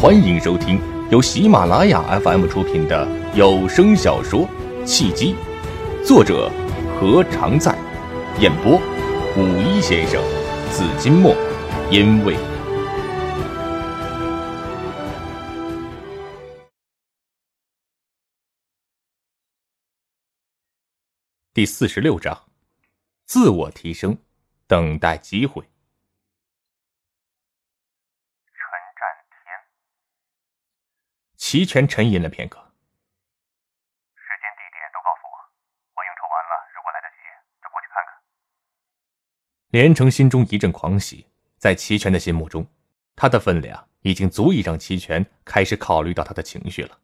欢迎收听由喜马拉雅 FM 出品的有声小说《契机》，作者何常在，演播五一先生、紫金墨，因为第四十六章，自我提升，等待机会。齐全沉吟了片刻，时间地点都告诉我，我应酬完了，如果来得及，就过去看看。连城心中一阵狂喜，在齐全的心目中，他的分量已经足以让齐全开始考虑到他的情绪了。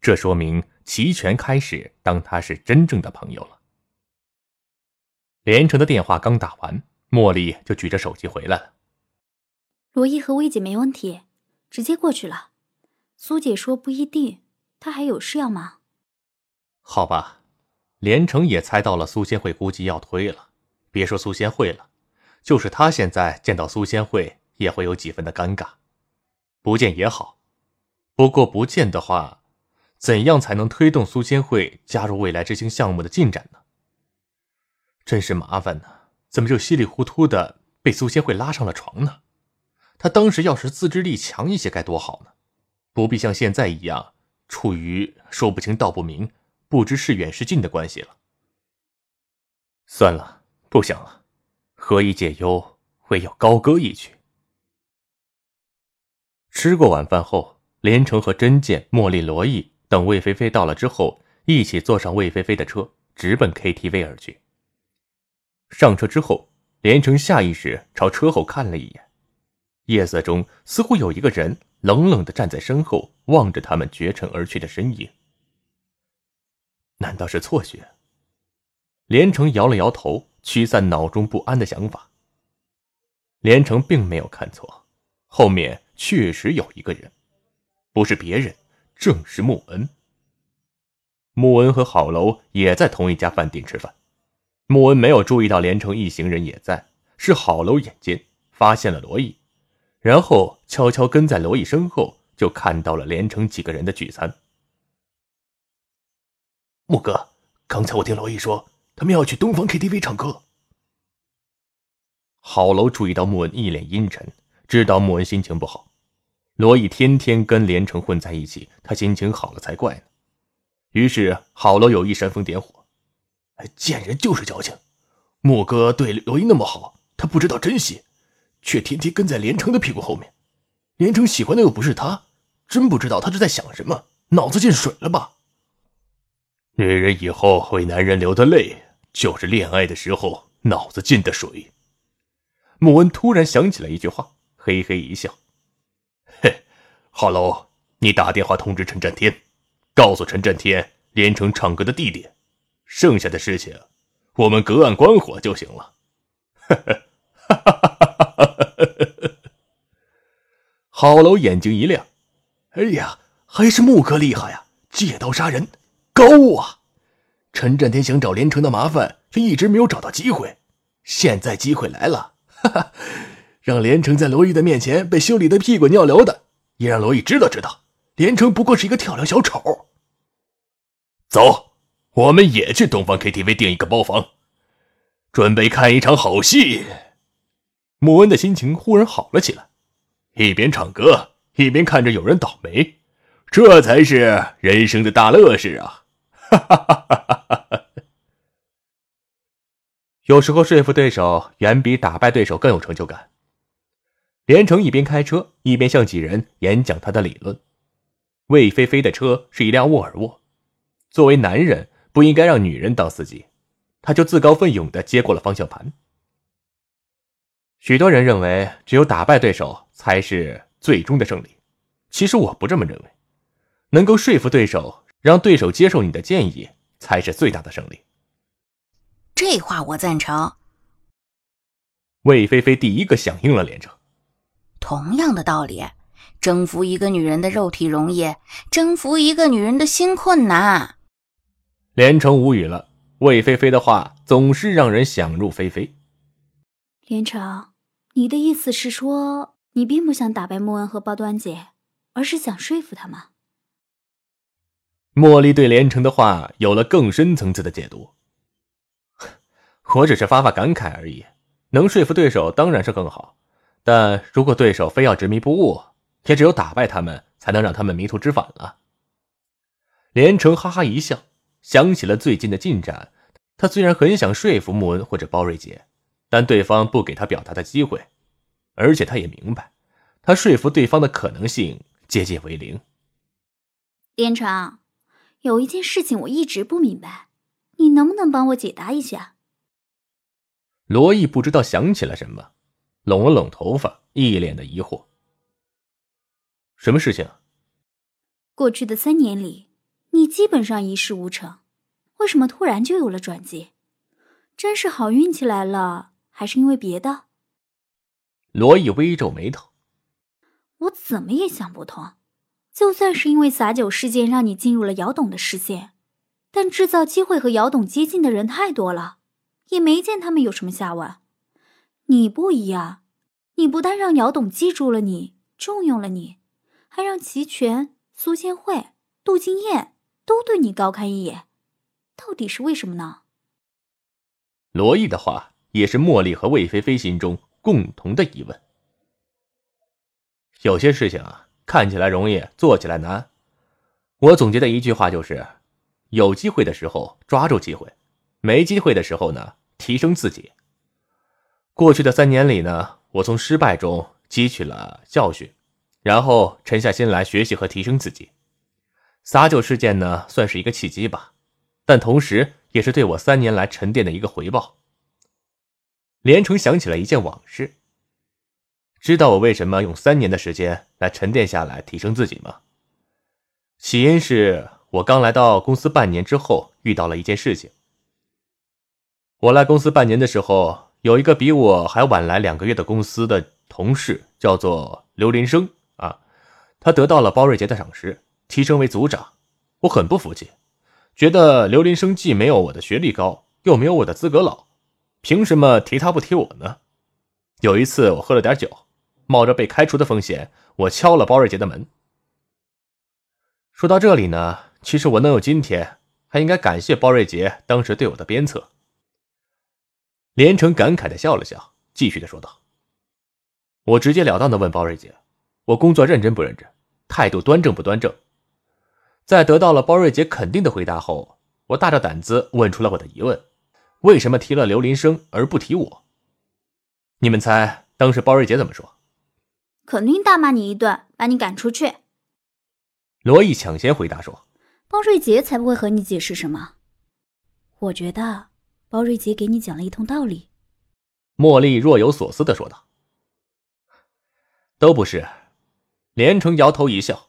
这说明齐全开始当他是真正的朋友了。连城的电话刚打完，茉莉就举着手机回来了。罗毅和薇姐没问题，直接过去了。苏姐说不一定，她还有事要忙。好吧，连城也猜到了苏仙慧估计要推了。别说苏仙慧了，就是他现在见到苏仙慧也会有几分的尴尬。不见也好，不过不见的话，怎样才能推动苏仙慧加入未来之星项目的进展呢？真是麻烦呢！怎么就稀里糊涂的被苏仙慧拉上了床呢？他当时要是自制力强一些该多好呢！不必像现在一样处于说不清道不明、不知是远是近的关系了。算了，不想了，何以解忧，唯有高歌一曲。吃过晚饭后，连城和真剑、茉莉、罗毅等魏菲菲到了之后，一起坐上魏菲菲的车，直奔 KTV 而去。上车之后，连城下意识朝车后看了一眼，夜色中似乎有一个人。冷冷的站在身后，望着他们绝尘而去的身影。难道是错觉？连城摇了摇头，驱散脑中不安的想法。连城并没有看错，后面确实有一个人，不是别人，正是穆恩。穆恩和郝楼也在同一家饭店吃饭。穆恩没有注意到连城一行人也在，是郝楼眼尖，发现了罗毅。然后悄悄跟在罗毅身后，就看到了连城几个人的聚餐。木哥，刚才我听罗毅说，他们要去东方 KTV 唱歌。郝楼注意到穆恩一脸阴沉，知道穆恩心情不好。罗毅天天跟连城混在一起，他心情好了才怪呢。于是郝楼有意煽风点火：“哎贱人就是矫情，木哥对罗毅那么好，他不知道珍惜。”却天天跟在连城的屁股后面，连城喜欢的又不是他，真不知道他是在想什么，脑子进水了吧？女人以后为男人流的泪，就是恋爱的时候脑子进的水。穆恩突然想起了一句话，嘿嘿一笑：“嘿，哈喽，你打电话通知陈占天，告诉陈占天连城唱歌的地点，剩下的事情我们隔岸观火就行了。”哈，哈哈哈哈。郝楼眼睛一亮，哎呀，还是木哥厉害呀！借刀杀人，高啊！陈占天想找连城的麻烦，却一直没有找到机会。现在机会来了，哈哈！让连城在罗毅的面前被修理的屁滚尿流的，也让罗毅知道知道，连城不过是一个跳梁小丑。走，我们也去东方 KTV 订一个包房，准备看一场好戏。穆恩的心情忽然好了起来。一边唱歌，一边看着有人倒霉，这才是人生的大乐事啊！哈哈哈哈哈！有时候说服对手远比打败对手更有成就感。连城一边开车，一边向几人演讲他的理论。魏菲菲的车是一辆沃尔沃，作为男人不应该让女人当司机，他就自告奋勇的接过了方向盘。许多人认为，只有打败对手才是最终的胜利。其实我不这么认为，能够说服对手，让对手接受你的建议，才是最大的胜利。这话我赞成。魏菲菲第一个响应了连城。同样的道理，征服一个女人的肉体容易，征服一个女人的心困难。连城无语了。魏菲菲的话总是让人想入非非。连城，你的意思是说，你并不想打败穆恩和包端姐，而是想说服他们？茉莉对连城的话有了更深层次的解读。我只是发发感慨而已，能说服对手当然是更好，但如果对手非要执迷不悟，也只有打败他们，才能让他们迷途知返了。连城哈哈一笑，想起了最近的进展。他虽然很想说服穆恩或者包瑞杰，但对方不给他表达的机会，而且他也明白，他说服对方的可能性接近为零。连城，有一件事情我一直不明白，你能不能帮我解答一下？罗毅不知道想起了什么，拢了拢头发，一脸的疑惑。什么事情？过去的三年里，你基本上一事无成，为什么突然就有了转机？真是好运气来了，还是因为别的？罗毅微皱眉头。我怎么也想不通，就算是因为撒酒事件让你进入了姚董的视线，但制造机会和姚董接近的人太多了。也没见他们有什么下文。你不一样，你不但让姚董记住了你，重用了你，还让齐全、苏千惠、杜金燕都对你高看一眼。到底是为什么呢？罗毅的话也是茉莉和魏菲菲心中共同的疑问。有些事情啊，看起来容易，做起来难。我总结的一句话就是：有机会的时候抓住机会，没机会的时候呢？提升自己。过去的三年里呢，我从失败中汲取了教训，然后沉下心来学习和提升自己。撒酒事件呢，算是一个契机吧，但同时也是对我三年来沉淀的一个回报。连城想起了一件往事，知道我为什么用三年的时间来沉淀下来提升自己吗？起因是我刚来到公司半年之后，遇到了一件事情。我来公司半年的时候，有一个比我还晚来两个月的公司的同事，叫做刘林生啊。他得到了包瑞杰的赏识，提升为组长。我很不服气，觉得刘林生既没有我的学历高，又没有我的资格老，凭什么提他不提我呢？有一次我喝了点酒，冒着被开除的风险，我敲了包瑞杰的门。说到这里呢，其实我能有今天，还应该感谢包瑞杰当时对我的鞭策。连城感慨的笑了笑，继续的说道：“我直截了当的问包瑞杰，我工作认真不认真，态度端正不端正？在得到了包瑞杰肯定的回答后，我大着胆子问出了我的疑问：为什么提了刘林生而不提我？你们猜当时包瑞杰怎么说？肯定大骂你一顿，把你赶出去。”罗毅抢先回答说：“包瑞杰才不会和你解释什么。我觉得。”包瑞杰给你讲了一通道理，茉莉若有所思的说道：“都不是。”连城摇头一笑。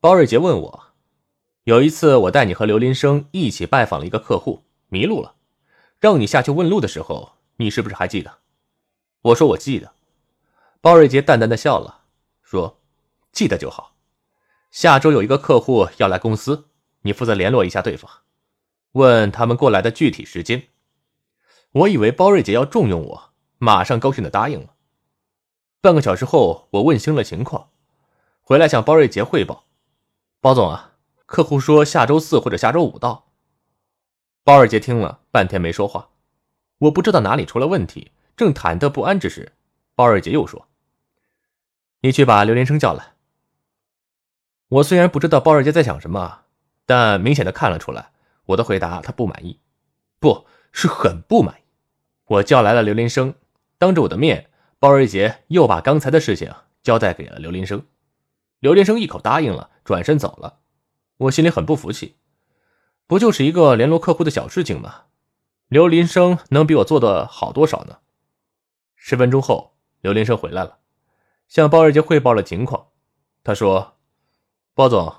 包瑞杰问我：“有一次我带你和刘林生一起拜访了一个客户，迷路了，让你下去问路的时候，你是不是还记得？”我说：“我记得。”包瑞杰淡淡的笑了，说：“记得就好。下周有一个客户要来公司，你负责联络一下对方。”问他们过来的具体时间，我以为包瑞杰要重用我，马上高兴的答应了。半个小时后，我问清了情况，回来向包瑞杰汇报：“包总啊，客户说下周四或者下周五到。”包二杰听了半天没说话，我不知道哪里出了问题，正忐忑不安之时，包二杰又说：“你去把刘连生叫来。”我虽然不知道包二杰在想什么，但明显的看了出来。我的回答他不满意，不是很不满意。我叫来了刘林生，当着我的面，包二杰又把刚才的事情交代给了刘林生。刘林生一口答应了，转身走了。我心里很不服气，不就是一个联络客户的小事情吗？刘林生能比我做的好多少呢？十分钟后，刘林生回来了，向包二杰汇报了情况。他说：“包总。”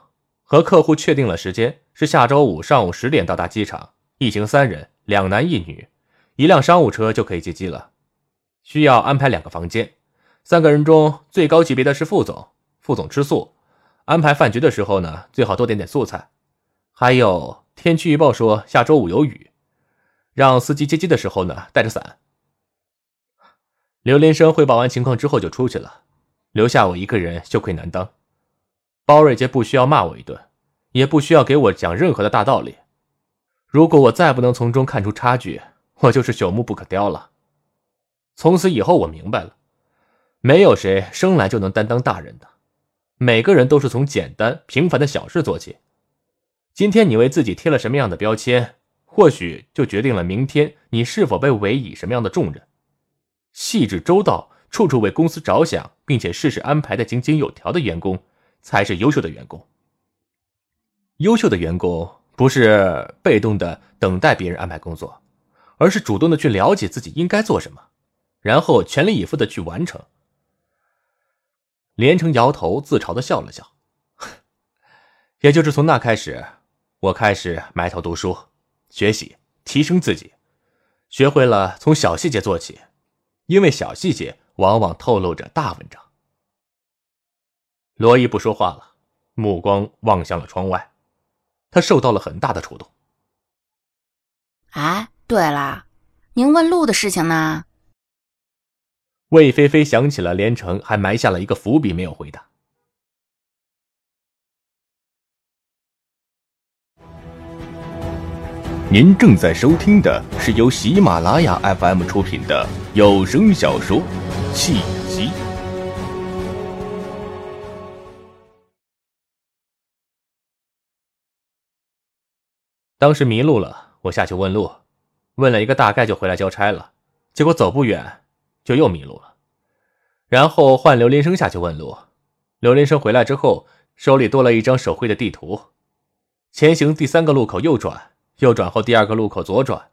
和客户确定了时间，是下周五上午十点到达机场，一行三人，两男一女，一辆商务车就可以接机了。需要安排两个房间，三个人中最高级别的是副总，副总吃素。安排饭局的时候呢，最好多点点素菜。还有天气预报说下周五有雨，让司机接机的时候呢带着伞。刘连生汇报完情况之后就出去了，留下我一个人羞愧难当。包瑞杰不需要骂我一顿，也不需要给我讲任何的大道理。如果我再不能从中看出差距，我就是朽木不可雕了。从此以后，我明白了，没有谁生来就能担当大人的，每个人都是从简单平凡的小事做起。今天你为自己贴了什么样的标签，或许就决定了明天你是否被委以什么样的重任。细致周到、处处为公司着想，并且事事安排的井井有条的员工。才是优秀的员工。优秀的员工不是被动的等待别人安排工作，而是主动的去了解自己应该做什么，然后全力以赴的去完成。连城摇头自嘲的笑了笑，也就是从那开始，我开始埋头读书、学习、提升自己，学会了从小细节做起，因为小细节往往透露着大文章。罗伊不说话了，目光望向了窗外，他受到了很大的触动。哎，对了，您问路的事情呢？魏菲菲想起了连城，还埋下了一个伏笔，没有回答。您正在收听的是由喜马拉雅 FM 出品的有声小说《契机》。当时迷路了，我下去问路，问了一个大概就回来交差了。结果走不远，就又迷路了。然后换刘林生下去问路，刘林生回来之后，手里多了一张手绘的地图。前行第三个路口右转，右转后第二个路口左转，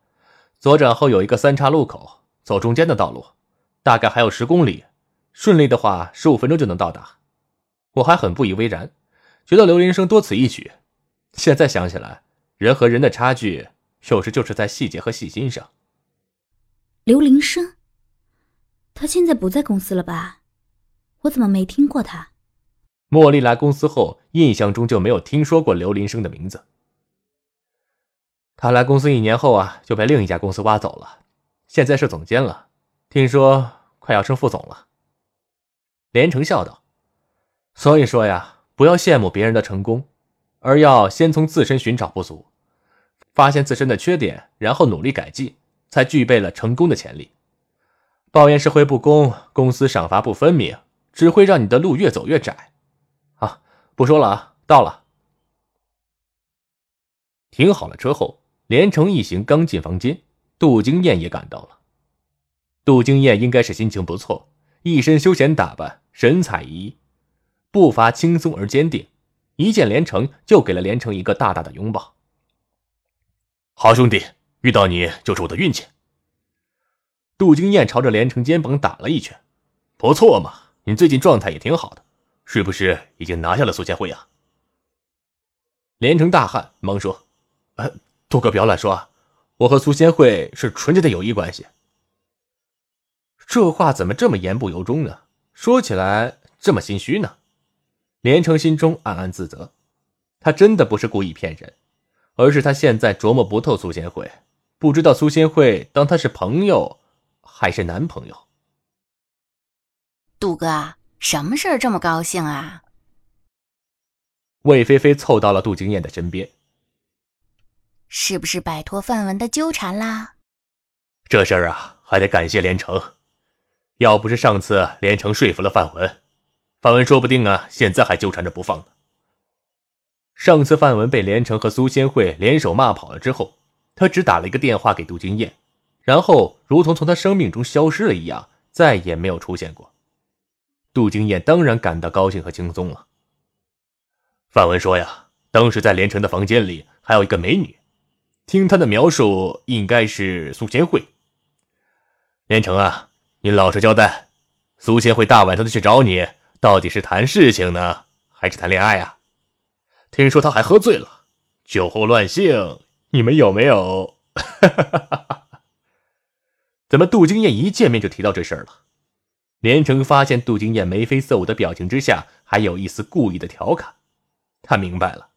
左转后有一个三岔路口，走中间的道路，大概还有十公里，顺利的话十五分钟就能到达。我还很不以为然，觉得刘林生多此一举。现在想起来。人和人的差距，有时就是在细节和细心上。刘林生，他现在不在公司了吧？我怎么没听过他？茉莉来公司后，印象中就没有听说过刘林生的名字。他来公司一年后啊，就被另一家公司挖走了，现在是总监了，听说快要升副总了。连城笑道：“所以说呀，不要羡慕别人的成功，而要先从自身寻找不足。”发现自身的缺点，然后努力改进，才具备了成功的潜力。抱怨社会不公，公司赏罚不分明，只会让你的路越走越窄。啊，不说了啊，到了。停好了车后，连城一行刚进房间，杜金燕也赶到了。杜金燕应该是心情不错，一身休闲打扮，神采奕奕，步伐轻松而坚定。一见连城，就给了连城一个大大的拥抱。好兄弟，遇到你就是我的运气。杜金燕朝着连城肩膀打了一拳，不错嘛，你最近状态也挺好的，是不是已经拿下了苏千惠啊？连城大汗，忙说：“呃，杜哥不要乱说啊，我和苏仙慧是纯洁的友谊关系。”这话怎么这么言不由衷呢？说起来这么心虚呢？连城心中暗暗自责，他真的不是故意骗人。而是他现在琢磨不透苏仙慧，不知道苏仙慧当他是朋友还是男朋友。杜哥，什么事儿这么高兴啊？魏菲菲凑到了杜金燕的身边，是不是摆脱范文的纠缠啦？这事儿啊，还得感谢连城，要不是上次连城说服了范文，范文说不定啊，现在还纠缠着不放呢。上次范文被连城和苏仙慧联手骂跑了之后，他只打了一个电话给杜金燕，然后如同从他生命中消失了一样，再也没有出现过。杜金燕当然感到高兴和轻松了。范文说呀，当时在连城的房间里还有一个美女，听他的描述，应该是苏仙慧。连城啊，你老实交代，苏仙慧大晚上的去找你，到底是谈事情呢，还是谈恋爱啊？听说他还喝醉了，酒后乱性，你们有没有？怎么杜金燕一见面就提到这事儿了？连城发现杜金燕眉飞色舞的表情之下，还有一丝故意的调侃。他明白了，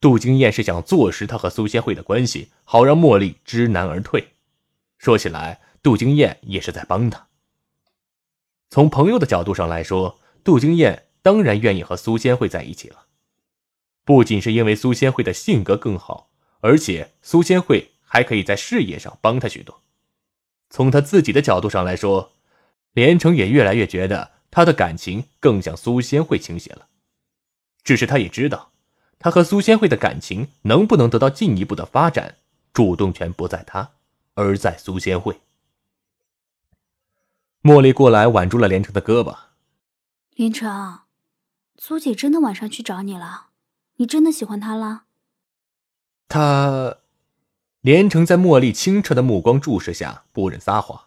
杜金燕是想坐实他和苏仙慧的关系，好让茉莉知难而退。说起来，杜金燕也是在帮他。从朋友的角度上来说，杜金燕当然愿意和苏仙慧在一起了。不仅是因为苏仙慧的性格更好，而且苏仙慧还可以在事业上帮他许多。从他自己的角度上来说，连城也越来越觉得他的感情更向苏仙慧倾斜了。只是他也知道，他和苏仙慧的感情能不能得到进一步的发展，主动权不在他，而在苏仙慧。茉莉过来挽住了连城的胳膊，连城，苏姐真的晚上去找你了。你真的喜欢她了？他，连城在茉莉清澈的目光注视下不忍撒谎。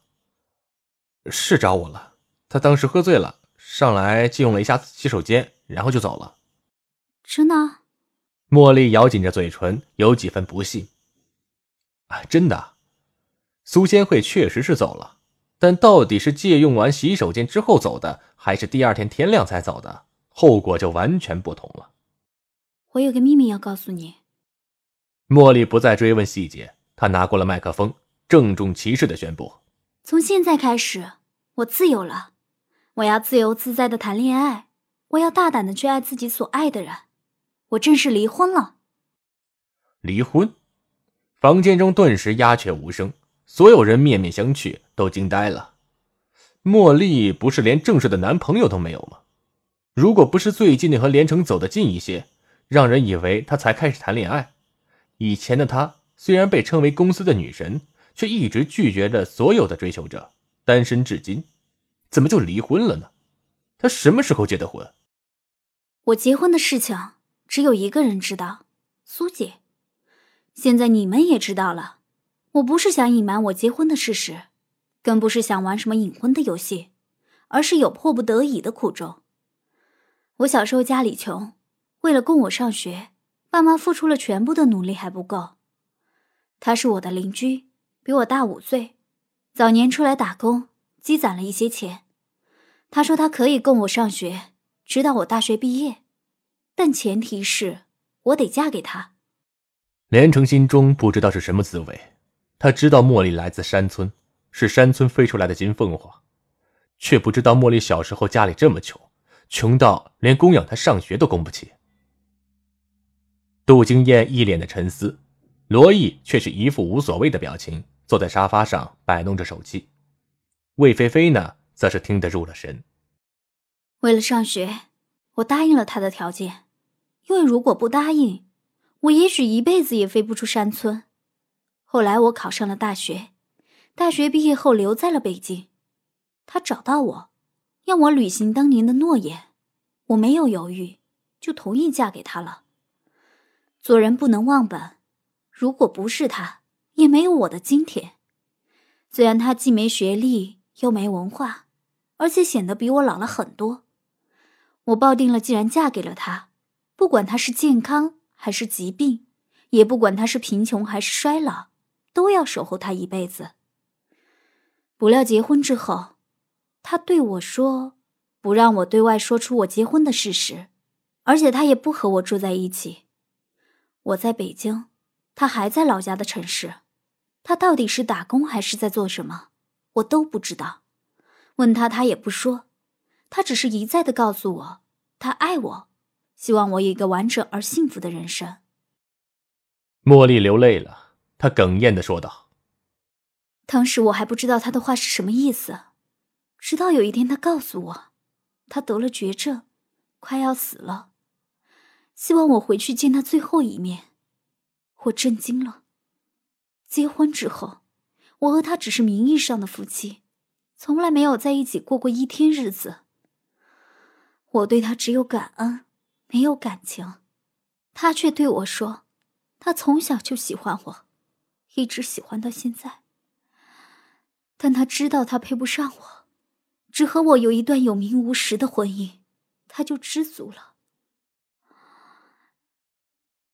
是找我了，他当时喝醉了，上来借用了一下洗手间，然后就走了。真的？茉莉咬紧着嘴唇，有几分不信。啊，真的。苏仙慧确实是走了，但到底是借用完洗手间之后走的，还是第二天天亮才走的，后果就完全不同了。我有个秘密要告诉你。茉莉不再追问细节，她拿过了麦克风，郑重其事的宣布：“从现在开始，我自由了，我要自由自在的谈恋爱，我要大胆的去爱自己所爱的人，我正式离婚了。”离婚？房间中顿时鸦雀无声，所有人面面相觑，都惊呆了。茉莉不是连正式的男朋友都没有吗？如果不是最近的和连城走得近一些，让人以为她才开始谈恋爱。以前的她虽然被称为公司的女神，却一直拒绝着所有的追求者，单身至今。怎么就离婚了呢？她什么时候结的婚？我结婚的事情只有一个人知道，苏姐。现在你们也知道了。我不是想隐瞒我结婚的事实，更不是想玩什么隐婚的游戏，而是有迫不得已的苦衷。我小时候家里穷。为了供我上学，爸妈付出了全部的努力还不够。他是我的邻居，比我大五岁，早年出来打工，积攒了一些钱。他说他可以供我上学，直到我大学毕业，但前提是我得嫁给他。连城心中不知道是什么滋味，他知道茉莉来自山村，是山村飞出来的金凤凰，却不知道茉莉小时候家里这么穷，穷到连供养她上学都供不起。杜经燕一脸的沉思，罗毅却是一副无所谓的表情，坐在沙发上摆弄着手机。魏菲菲呢，则是听得入了神。为了上学，我答应了他的条件，因为如果不答应，我也许一辈子也飞不出山村。后来我考上了大学，大学毕业后留在了北京。他找到我，要我履行当年的诺言，我没有犹豫，就同意嫁给他了。做人不能忘本，如果不是他，也没有我的今天。虽然他既没学历又没文化，而且显得比我老了很多，我抱定了，既然嫁给了他，不管他是健康还是疾病，也不管他是贫穷还是衰老，都要守候他一辈子。不料结婚之后，他对我说，不让我对外说出我结婚的事实，而且他也不和我住在一起。我在北京，他还在老家的城市。他到底是打工还是在做什么，我都不知道。问他，他也不说。他只是一再的告诉我，他爱我，希望我有一个完整而幸福的人生。茉莉流泪了，她哽咽的说道：“当时我还不知道他的话是什么意思，直到有一天他告诉我，他得了绝症，快要死了。”希望我回去见他最后一面，我震惊了。结婚之后，我和他只是名义上的夫妻，从来没有在一起过过一天日子。我对他只有感恩，没有感情。他却对我说，他从小就喜欢我，一直喜欢到现在。但他知道他配不上我，只和我有一段有名无实的婚姻，他就知足了。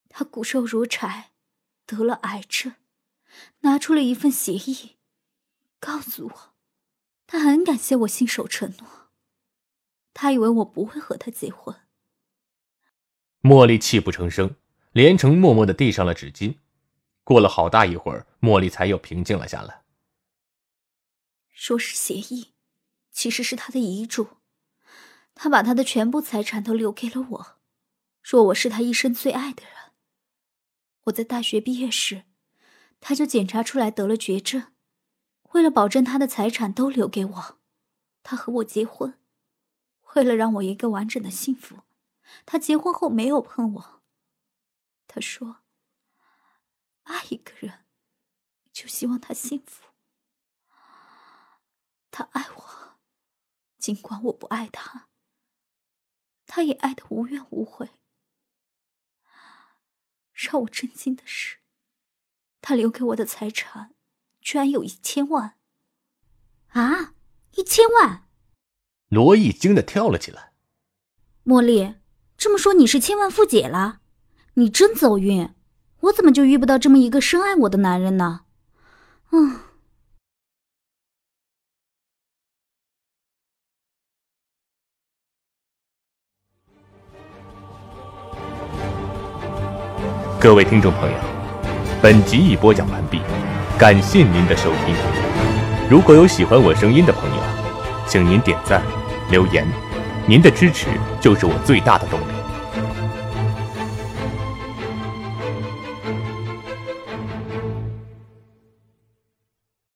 他骨瘦如柴，得了癌症，拿出了一份协议，告诉我，他很感谢我信守承诺。他以为我不会和他结婚。茉莉泣不成声，连城默默的递上了纸巾。过了好大一会儿，茉莉才又平静了下来。说是协议，其实是他的遗嘱。他把他的全部财产都留给了我。说我是他一生最爱的人。我在大学毕业时，他就检查出来得了绝症。为了保证他的财产都留给我，他和我结婚。为了让我一个完整的幸福，他结婚后没有碰我。他说：“爱一个人，就希望他幸福。他爱我，尽管我不爱他，他也爱的无怨无悔。让我震惊的是，他留给我的财产。”居然有一千万！啊，一千万！罗毅惊得跳了起来。茉莉，这么说你是千万富姐了？你真走运！我怎么就遇不到这么一个深爱我的男人呢？嗯。各位听众朋友，本集已播讲完毕。感谢您的收听。如果有喜欢我声音的朋友，请您点赞、留言，您的支持就是我最大的动力。